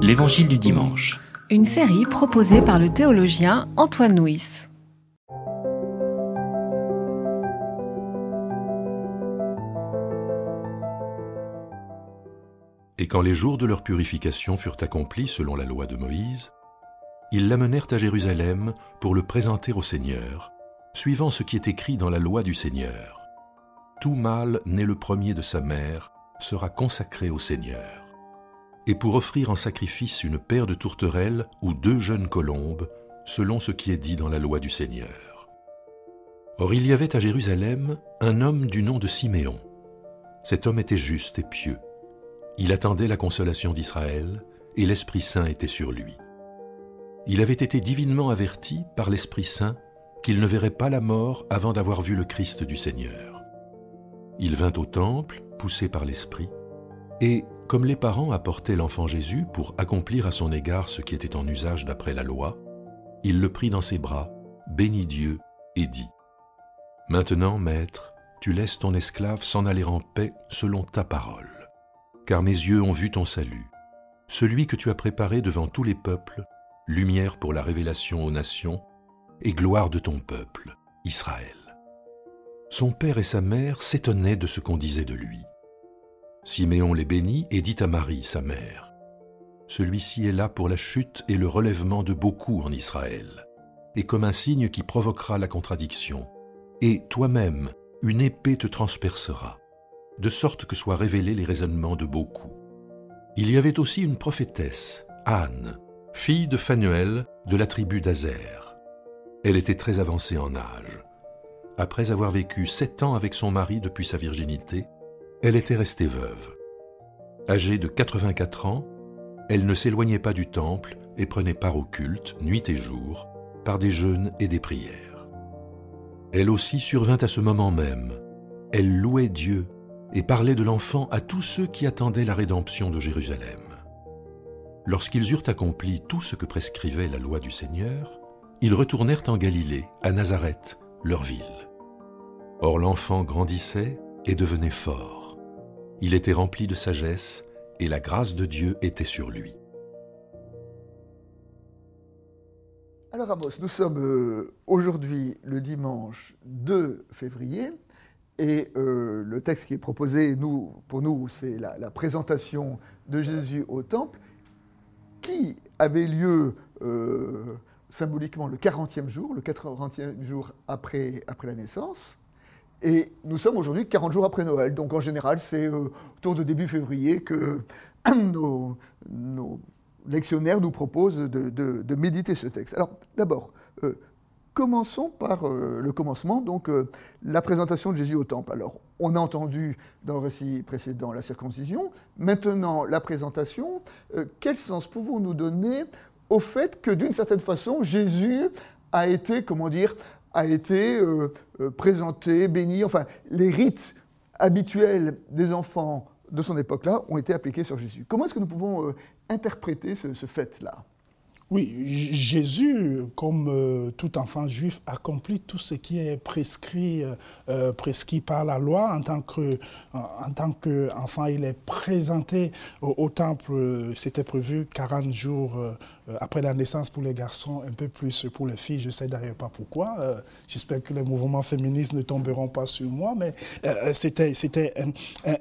L'Évangile du dimanche. Une série proposée par le théologien Antoine Nuis. Et quand les jours de leur purification furent accomplis selon la loi de Moïse, ils l'amenèrent à Jérusalem pour le présenter au Seigneur, suivant ce qui est écrit dans la loi du Seigneur. Tout mâle né le premier de sa mère sera consacré au Seigneur. Et pour offrir en sacrifice une paire de tourterelles ou deux jeunes colombes, selon ce qui est dit dans la loi du Seigneur. Or il y avait à Jérusalem un homme du nom de Siméon. Cet homme était juste et pieux. Il attendait la consolation d'Israël, et l'Esprit Saint était sur lui. Il avait été divinement averti par l'Esprit Saint qu'il ne verrait pas la mort avant d'avoir vu le Christ du Seigneur. Il vint au temple, poussé par l'Esprit, et, comme les parents apportaient l'enfant Jésus pour accomplir à son égard ce qui était en usage d'après la loi, il le prit dans ses bras, bénit Dieu et dit, Maintenant, Maître, tu laisses ton esclave s'en aller en paix selon ta parole, car mes yeux ont vu ton salut, celui que tu as préparé devant tous les peuples, lumière pour la révélation aux nations, et gloire de ton peuple, Israël. Son père et sa mère s'étonnaient de ce qu'on disait de lui. Siméon les bénit et dit à Marie, sa mère, Celui-ci est là pour la chute et le relèvement de beaucoup en Israël, et comme un signe qui provoquera la contradiction. Et toi-même, une épée te transpercera, de sorte que soient révélés les raisonnements de beaucoup. Il y avait aussi une prophétesse, Anne, fille de Phanuel de la tribu d'Azer. Elle était très avancée en âge. Après avoir vécu sept ans avec son mari depuis sa virginité, elle était restée veuve. Âgée de 84 ans, elle ne s'éloignait pas du temple et prenait part au culte, nuit et jour, par des jeûnes et des prières. Elle aussi survint à ce moment même. Elle louait Dieu et parlait de l'enfant à tous ceux qui attendaient la rédemption de Jérusalem. Lorsqu'ils eurent accompli tout ce que prescrivait la loi du Seigneur, ils retournèrent en Galilée, à Nazareth, leur ville. Or l'enfant grandissait et devenait fort. Il était rempli de sagesse et la grâce de Dieu était sur lui. Alors Amos, nous sommes euh, aujourd'hui le dimanche 2 février et euh, le texte qui est proposé pour nous, c'est la, présentation de Jésus au temple qui avait lieu euh, symboliquement le 40e jour, le 40e jour après la naissance. Et nous sommes aujourd'hui 40 jours après Noël. Donc en général, c'est euh, autour de début février que nos, lectionnaires nous proposent de, méditer ce texte. Alors d'abord, euh, commençons par euh, le commencement, donc la présentation de Jésus au temple. Alors on a entendu dans le récit précédent la circoncision. Maintenant, la présentation. Quel sens pouvons-nous donner au fait que d'une certaine façon, Jésus a été, comment dire, a été euh, euh, présenté, béni, enfin, les rites habituels des enfants de son époque-là ont été appliqués sur Jésus. Comment est-ce que nous pouvons euh, interpréter ce, ce fait-là? Oui, Jésus, comme euh, tout enfant juif, accomplit tout ce qui est prescrit, euh, prescrit par la loi. En tant que, en tant qu'enfant, il est présenté au, temple. C'était prévu 40 jours euh, après la naissance pour les garçons, un peu plus pour les filles. Je ne sais d'ailleurs pas pourquoi. J'espère que les mouvements féministes ne tomberont pas sur moi, mais c'était, c'était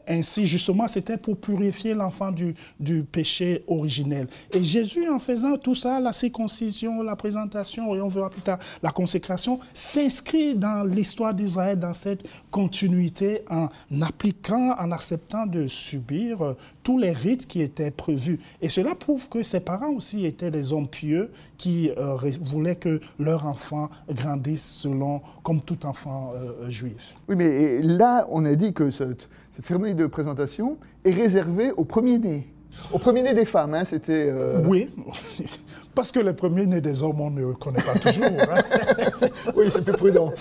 ainsi. Justement, c'était pour purifier l'enfant du péché originel. Et Jésus, en faisant tout ça, la circoncision, la présentation, et on verra plus tard la consécration, s'inscrit dans l'histoire d'Israël, dans cette continuité, en appliquant, en acceptant de subir euh, tous les rites qui étaient prévus. Et cela prouve que ses parents aussi étaient des hommes pieux qui euh, voulaient que leur enfant grandisse selon, comme tout enfant euh, juif. Oui, mais là, on a dit que cette, cette cérémonie de présentation est réservée au premier-né. Au premier-né des femmes, hein, c'était... Euh... Oui, Parce que les premiers-nés des hommes, on ne connaît pas toujours. hein. Oui, c'est plus prudent.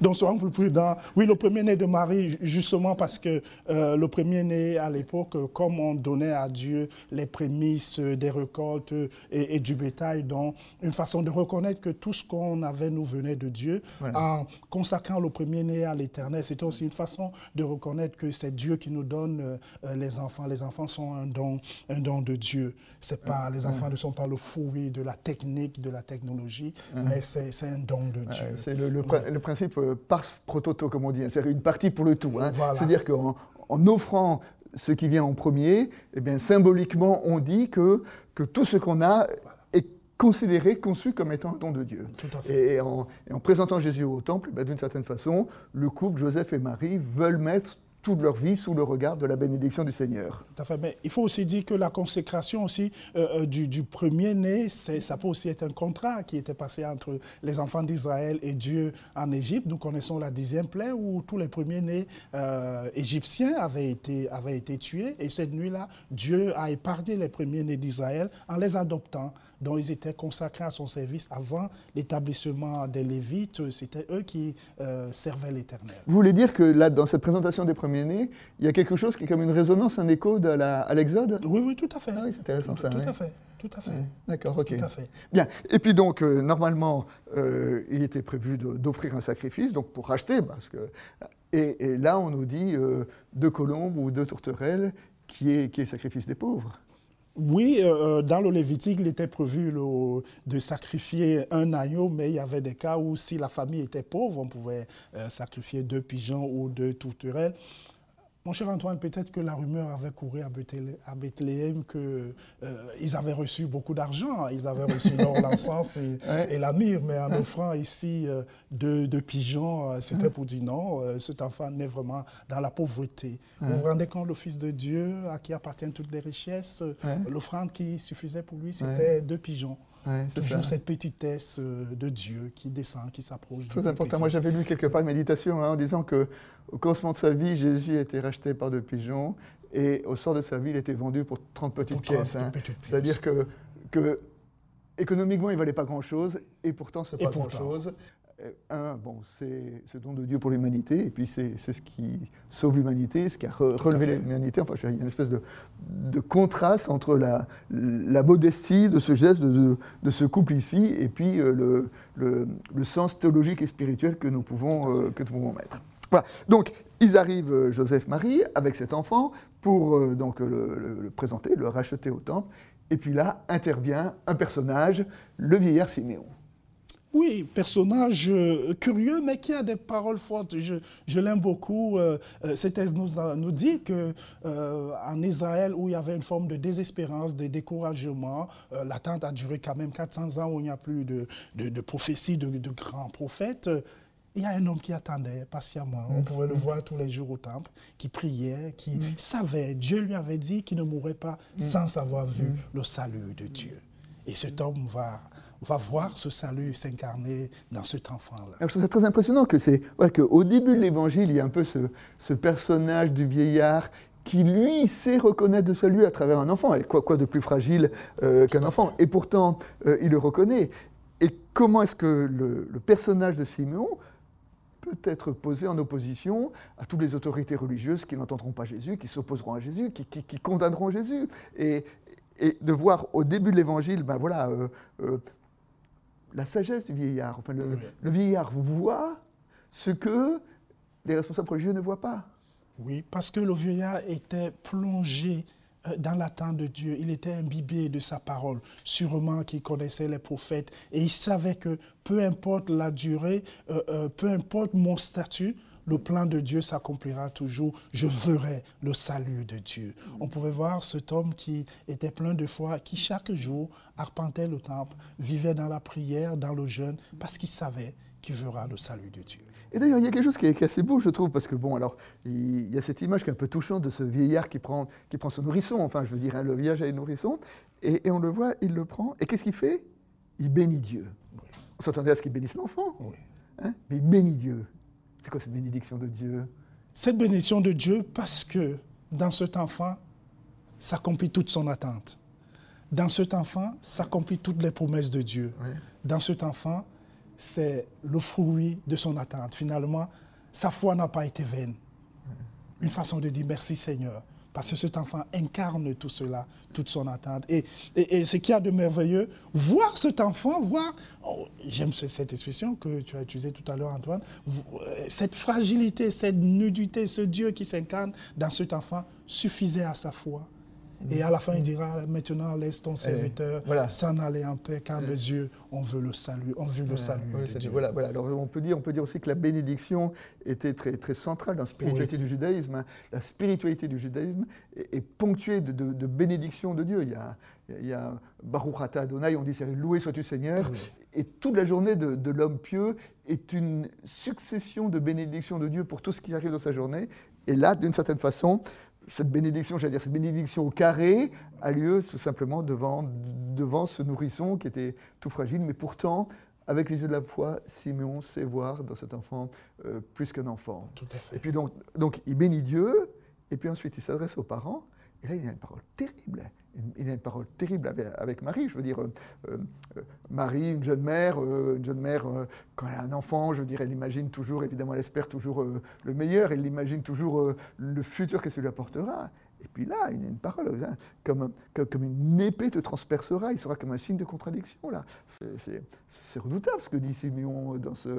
Donc soyons plus prudents. Oui, le premier-né de Marie, justement parce que euh, le premier-né à l'époque, comme on donnait à Dieu les prémices des récoltes et, et du bétail, donc une façon de reconnaître que tout ce qu'on avait nous venait de Dieu, Voilà. en consacrant le premier-né à l'Éternel, c'était aussi une façon de reconnaître que c'est Dieu qui nous donne euh, les enfants. Les enfants sont un don, un don de Dieu. C'est pas, les enfants ne sont pas le de la technique, de la technologie, mais c'est un don de Dieu. Ouais, C'est le, le prin- le principe euh, pars pro toto, comme on dit. hein. C'est une partie pour le tout. hein. Voilà. C'est-à-dire qu'en en offrant ce qui vient en premier, eh bien, symboliquement, on dit que, que tout ce qu'on a est considéré, conçu comme étant un don de Dieu. Tout à fait. Et en, et en présentant Jésus au temple, eh d'une certaine façon, le couple Joseph et Marie veulent mettre toute leur vie sous le regard de la bénédiction du Seigneur. Tout à fait. Mais il faut aussi dire que la consécration aussi euh, euh, du, du premier-né, ça peut aussi être un contrat qui était passé entre les enfants d'Israël et Dieu en Égypte. Nous connaissons la dixième plaie où tous les premiers-nés euh, égyptiens avaient été, avaient été tués. Et cette nuit-là, Dieu a épargné les premiers-nés d'Israël en les adoptant. dont ils étaient consacrés à son service avant l'établissement des Lévites. C'était eux qui euh, servaient l'Éternel. Vous voulez dire que là, dans cette présentation des premiers-nés, il y a quelque chose qui est comme une résonance, un écho de la- à l'Exode? Oui, oui, tout à fait. Ah oui, c'est intéressant ça. tout ouais. à fait. Tout à fait. Ouais, D'accord, ok. Tout à fait. Bien. Et puis donc, euh, normalement, euh, il était prévu d'offrir un sacrifice, donc pour racheter, parce que. Et, et là, on nous dit euh, deux colombes ou deux tourterelles, qui est, qui est le sacrifice des pauvres. Oui, euh, dans le Lévitique, il était prévu de sacrifier un agneau, mais il y avait des cas où si la famille était pauvre, on pouvait euh, sacrifier deux pigeons ou deux tourterelles. Mon cher Antoine, peut-être que la rumeur avait couru à Bethléem, à Bethléem qu'ils avaient reçu beaucoup d'argent. Ils avaient reçu l'or, l'encens et, Ouais. et la myrrhe, mais en offrant ici euh, deux, deux pigeons, euh, c'était pour dire non, euh, cet enfant naît vraiment dans la pauvreté. Vous vous rendez compte, le Fils de Dieu, à qui appartiennent toutes les richesses, euh, Ouais. l'offrande qui suffisait pour lui, c'était deux pigeons. Ouais, Toujours ça. cette petitesse euh, de Dieu qui descend, qui s'approche Très important. petit. Moi, j'avais lu quelque part une méditation hein, en disant que au commencement de sa vie, Jésus a été racheté par deux pigeons et au sort de sa vie, il était vendu pour 30 petites Pour 30 pièces. hein. petites pièces. C'est-à-dire que, que économiquement, il valait pas grand-chose et pourtant, c'est pas grand-chose. Euh, Un, bon, c'est ce don de Dieu pour l'humanité, et puis c'est ce qui sauve l'humanité, ce qui a re- relevé l'humanité. Enfin, je veux dire, il y a une espèce de, de contraste entre la, la modestie de ce geste, de, de- de ce couple ici, et puis euh, le, le- le sens théologique et spirituel que nous pouvons, euh, que nous pouvons mettre. Voilà. Donc, ils arrivent, Joseph-Marie, avec cet enfant, pour euh, donc, le, le- le présenter, le racheter au temple. Et puis là, intervient un personnage, le vieillard Siméon. Oui, personnage euh, curieux, mais qui a des paroles fortes. Je, je l'aime beaucoup. Euh, euh, Cet texte nous, a- nous dit que euh, en Israël, où il y avait une forme de désespérance, de découragement, euh, l'attente a duré quand même 400 ans, où il n'y a plus de, de, de prophéties de, de grands prophètes. il y a un homme qui attendait patiemment. On pouvait le voir tous les jours au temple, qui priait, qui savait. Dieu lui avait dit qu'il ne mourrait pas sans avoir vu le salut de Dieu. Et cet homme va, va voir ce salut s'incarner dans cet enfant-là. Je trouve ça très impressionnant que c'est voilà, qu'au début de l'évangile, il y a un peu ce, personnage du vieillard qui, lui, sait reconnaître de salut à travers un enfant. Et quoi, de plus fragile euh, qu'un enfant? Et pourtant, euh, il le reconnaît. Et comment est-ce que le, le personnage de Siméon peut être posé en opposition à toutes les autorités religieuses qui n'entendront pas Jésus, qui s'opposeront à Jésus, qui, condamneront Jésus? Et, de voir au début de l'évangile, ben voilà, euh, la sagesse du vieillard. Enfin, le, Oui. le vieillard voit ce que les responsables religieux ne voient pas. Oui, parce que le vieillard était plongé euh, dans l'attente de Dieu. Il était imbibé de sa parole. Sûrement qu'il connaissait les prophètes et il savait que peu importe la durée, euh, euh, peu importe mon statut, le plan de Dieu s'accomplira toujours. Je verrai le salut de Dieu. On pouvait voir cet homme qui était plein de foi, qui chaque jour arpentait le temple, vivait dans la prière, dans le jeûne, parce qu'il savait qu'il verra le salut de Dieu. Et d'ailleurs, il y a quelque chose qui est, qui est assez beau, je trouve, parce que, bon, alors, il y a cette image qui est un peu touchante de ce vieillard qui prend, qui prend son nourrisson, enfin, je veux dire, hein, le vieillard a le nourrisson, et, et on le voit, il le prend, et qu'est-ce qu'il fait? Il bénit Dieu. On s'attendait à ce qu'il bénisse l'enfant, Oui. hein, mais il bénit Dieu. C'est quoi cette bénédiction de Dieu? Cette bénédiction de Dieu parce que dans cet enfant s'accomplit toute son attente. dans cet enfant s'accomplissent toutes les promesses de Dieu. Dans cet enfant, c'est le fruit de son attente. Finalement, sa foi n'a pas été vaine. Une façon de dire merci Seigneur. Parce que cet enfant incarne tout cela, toute son attente. Et, ce qu'il y a de merveilleux, voir cet enfant, voir, oh, j'aime ce- cette expression que tu as utilisée tout à l'heure Antoine, euh, cette fragilité, cette nudité, ce Dieu qui s'incarne dans cet enfant suffisait à sa foi. Et à la fin, il dira, maintenant laisse ton serviteur voilà. s'en aller en paix, car mes yeux ont vu le salut, ont vu le salut Oui, de c'est- Dieu. Voilà, voilà. Alors on peut dire, on peut dire aussi que la bénédiction était très, très centrale dans la spiritualité du judaïsme. hein. La spiritualité du judaïsme est, est ponctuée de, de, de bénédictions de Dieu. Il y a, il y a Baruch Ata Adonai, on dit c'est loué sois-tu Seigneur. Et toute la journée de, de l'homme pieux est une succession de bénédictions de Dieu pour tout ce qui arrive dans sa journée. Et là, d'une certaine façon, cette bénédiction, j'allais dire, cette bénédiction au carré a lieu tout simplement devant, devant ce nourrisson qui était tout fragile, mais pourtant, avec les yeux de la foi, Simeon sait voir dans cet enfant euh, plus qu'un enfant. Tout à fait. Et puis donc, donc, il bénit Dieu, et puis ensuite il s'adresse aux parents, et là il a une parole terrible. Il a une parole terrible avec, Marie. Je veux dire, euh, euh, Marie, une jeune mère, euh, une jeune mère, quand elle a un enfant, je veux dire, elle imagine toujours, évidemment, elle espère toujours le meilleur, elle imagine toujours le futur que ça lui apportera. Et puis là, il a une parole, hein, comme, comme, une épée te transpercera, il sera comme un signe de contradiction. là. C'est redoutable ce que dit Simeon dans, ce,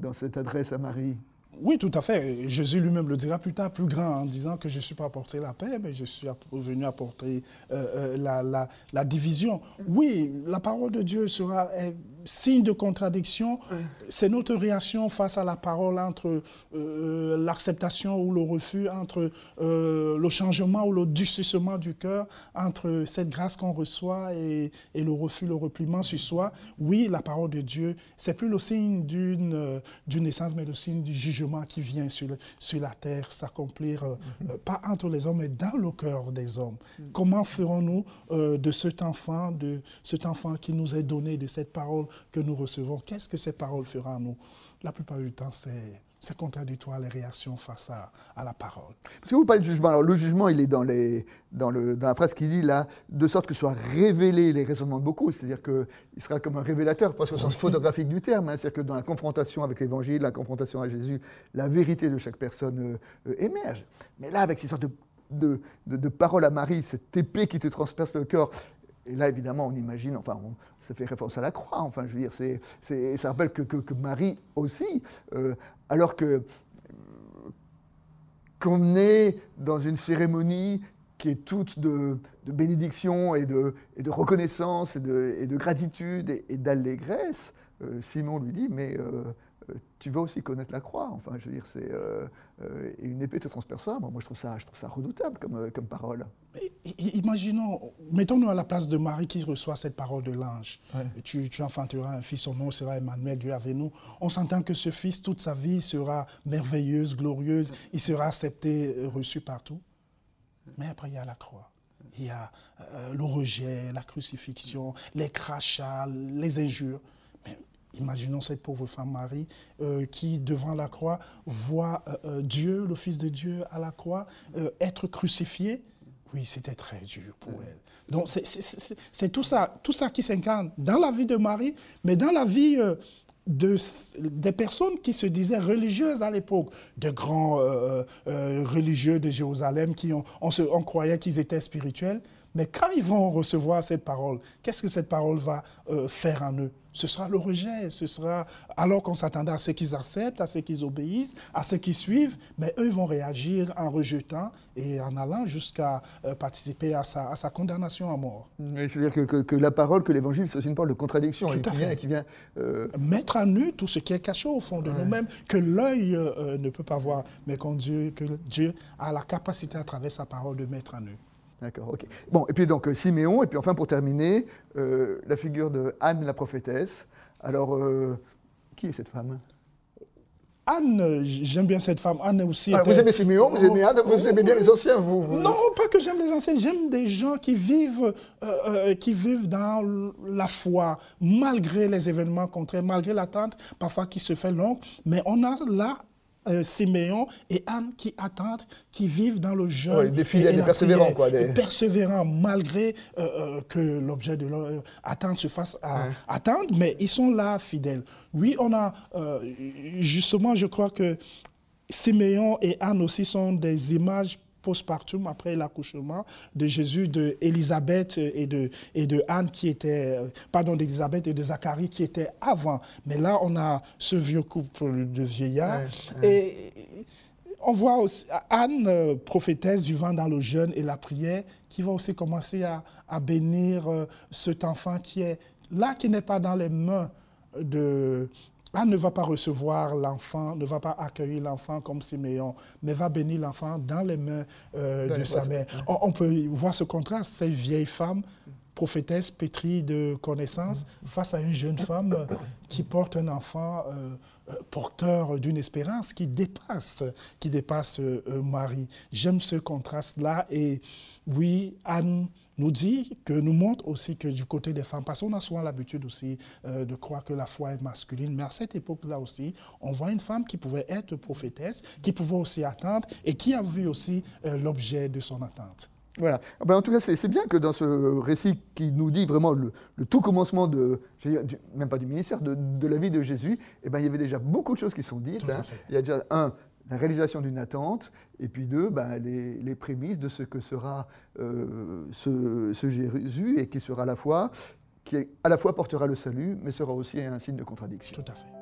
dans cette adresse à Marie. Oui, tout à fait. Jésus lui-même le dira plus tard, plus grand, en disant que je ne suis pas apporté la paix, mais je suis venu apporter euh, euh, la, la- la division. Oui, la parole de Dieu sera signe de contradiction. C'est notre réaction face à la parole entre euh, l'acceptation ou le refus, entre euh, le changement ou le durcissement du cœur, entre cette grâce qu'on reçoit et, et le refus, le repliement sur soi. Oui, la parole de Dieu, c'est plus le signe d'une euh, naissance, mais le signe du jugement qui vient sur, le- sur la terre s'accomplir, euh, euh, pas entre les hommes, mais dans le cœur des hommes. Comment ferons-nous euh, de cet enfant, de cet enfant qui nous est donné, de cette parole que nous recevons, qu'est-ce que cette parole fera à nous? La plupart du temps, c'est contradictoire les réactions face à, la parole. Parce que vous parlez de jugement. Alors, le jugement, il est dans, la phrase qui dit là, de sorte que soient révélés les raisonnements de beaucoup. C'est-à-dire qu'il sera comme un révélateur, pas au sens photographique du terme. hein. C'est-à-dire que dans la confrontation avec l'évangile, la confrontation à Jésus, la vérité de chaque personne euh, euh, émerge. Mais là, avec ces sortes de, de, paroles à Marie, cette épée qui te transperce le corps. Et là, évidemment, on imagine, enfin, ça fait référence à la croix, enfin, je veux dire, ça rappelle que, Marie aussi, euh, alors qu'on est dans une cérémonie qui est toute de, de bénédiction et de, reconnaissance et de, gratitude et, d'allégresse, euh, Simon lui dit, mais euh, tu vas aussi connaître la croix. Enfin, je veux dire, c'est euh, euh, une épée te transpercera. Moi, moi, je trouve ça, je trouve ça redoutable comme, euh, comme parole. Mais Imaginons, mettons-nous à la place de Marie qui reçoit cette parole de l'ange. Ouais. Tu, tu enfanteras un fils, son nom sera Emmanuel, Dieu avec nous. On s'entend que ce fils, toute sa vie, sera merveilleuse, glorieuse, il sera accepté, reçu partout. Mais après, il y a la croix. Il y a euh, le rejet, la crucifixion, les crachats, les injures. Mais imaginons cette pauvre femme Marie euh, qui, devant la croix, voit euh, euh, Dieu, le Fils de Dieu, à la croix, euh, être crucifié. Oui, c'était très dur pour elle. Donc, c'est- tout ça, tout ça qui s'incarne dans la vie de Marie, mais dans la vie de, des personnes qui se disaient religieuses à l'époque, de grands religieux de Jérusalem qui ont, on, se- on croyait qu'ils étaient spirituels. Mais quand ils vont recevoir cette parole, qu'est-ce que cette parole va euh, faire en eux? Ce sera le rejet, ce sera alors qu'on s'attendait à ce qu'ils acceptent, à ce qu'ils obéissent, à ce qu'ils suivent, mais eux ils vont réagir en rejetant et en allant jusqu'à euh, participer à sa, à sa condamnation à mort. Mais C'est-à-dire que, que- que la parole, que l'évangile, c'est aussi une parole de contradiction Tout et à qui fait. vient, qui vient euh, Mettre à nu tout ce qui est caché au fond de nous-mêmes, que l'œil ne peut pas voir, mais qu'on Dieu, que Dieu a la capacité à travers sa parole de mettre à nu. D'accord, ok. Bon, et puis donc euh, Siméon, et puis enfin pour terminer, euh, la figure de Anne la prophétesse. Alors, euh, qui est cette femme? Anne, j'aime bien cette femme. Anne aussi. Alors, Vous aimez Siméon, vous aimez Anne, vous aimez bien les anciens, vous, vous- Non, pas que j'aime les anciens, j'aime des gens qui vivent, euh, qui vivent dans la foi, malgré les événements contraires, malgré l'attente parfois qui se fait longue. Mais on a là euh, Siméon et Anne qui attendent, qui vivent dans le jeûne. des fidèles, des persévérants. Quoi, des... persévérants, malgré que l'objet de leur attente se fasse à, attendre, mais ils sont là fidèles. Oui, on a, justement, je crois que Siméon et Anne aussi sont des images postpartum, après l'accouchement de Jésus, de Élisabeth et de, et de Anne qui était, pardon, d'Élisabeth et de Zacharie qui étaient avant. Mais là, on a ce vieux couple de vieillards. Et on voit aussi Anne, euh, prophétesse vivant dans le jeûne et la prière, qui va aussi commencer à, à bénir euh, cet enfant qui est là, qui n'est pas dans les mains de, Anne ne va pas recevoir l'enfant, ne va pas accueillir l'enfant comme Siméon, mais va bénir l'enfant dans les mains euh, de sa mère. On, peut voir ce contraste, cette vieille femme, prophétesse pétrie de connaissances, face à une jeune femme qui porte un enfant euh, porteur d'une espérance qui dépasse, qui dépasse Marie. J'aime ce contraste-là et oui, Anne nous dit, que nous montre aussi que du côté des femmes, parce qu'on a souvent l'habitude aussi euh, de croire que la foi est masculine, mais à cette époque-là aussi, on voit une femme qui pouvait être prophétesse, qui pouvait aussi attendre et qui a vu aussi euh, l'objet de son attente. Voilà. Ah ben, en tout cas, c'est bien que dans ce récit qui nous dit vraiment le, tout commencement de, même pas du ministère, de, la vie de Jésus, eh ben, il y avait déjà beaucoup de choses qui sont dites. Hein. Il y a déjà un, la réalisation d'une attente, et puis deux, ben, les, prémices de ce que sera euh, ce, Jésus et qui sera à la fois, qui à la fois portera le salut, mais sera aussi un signe de contradiction. Tout à fait.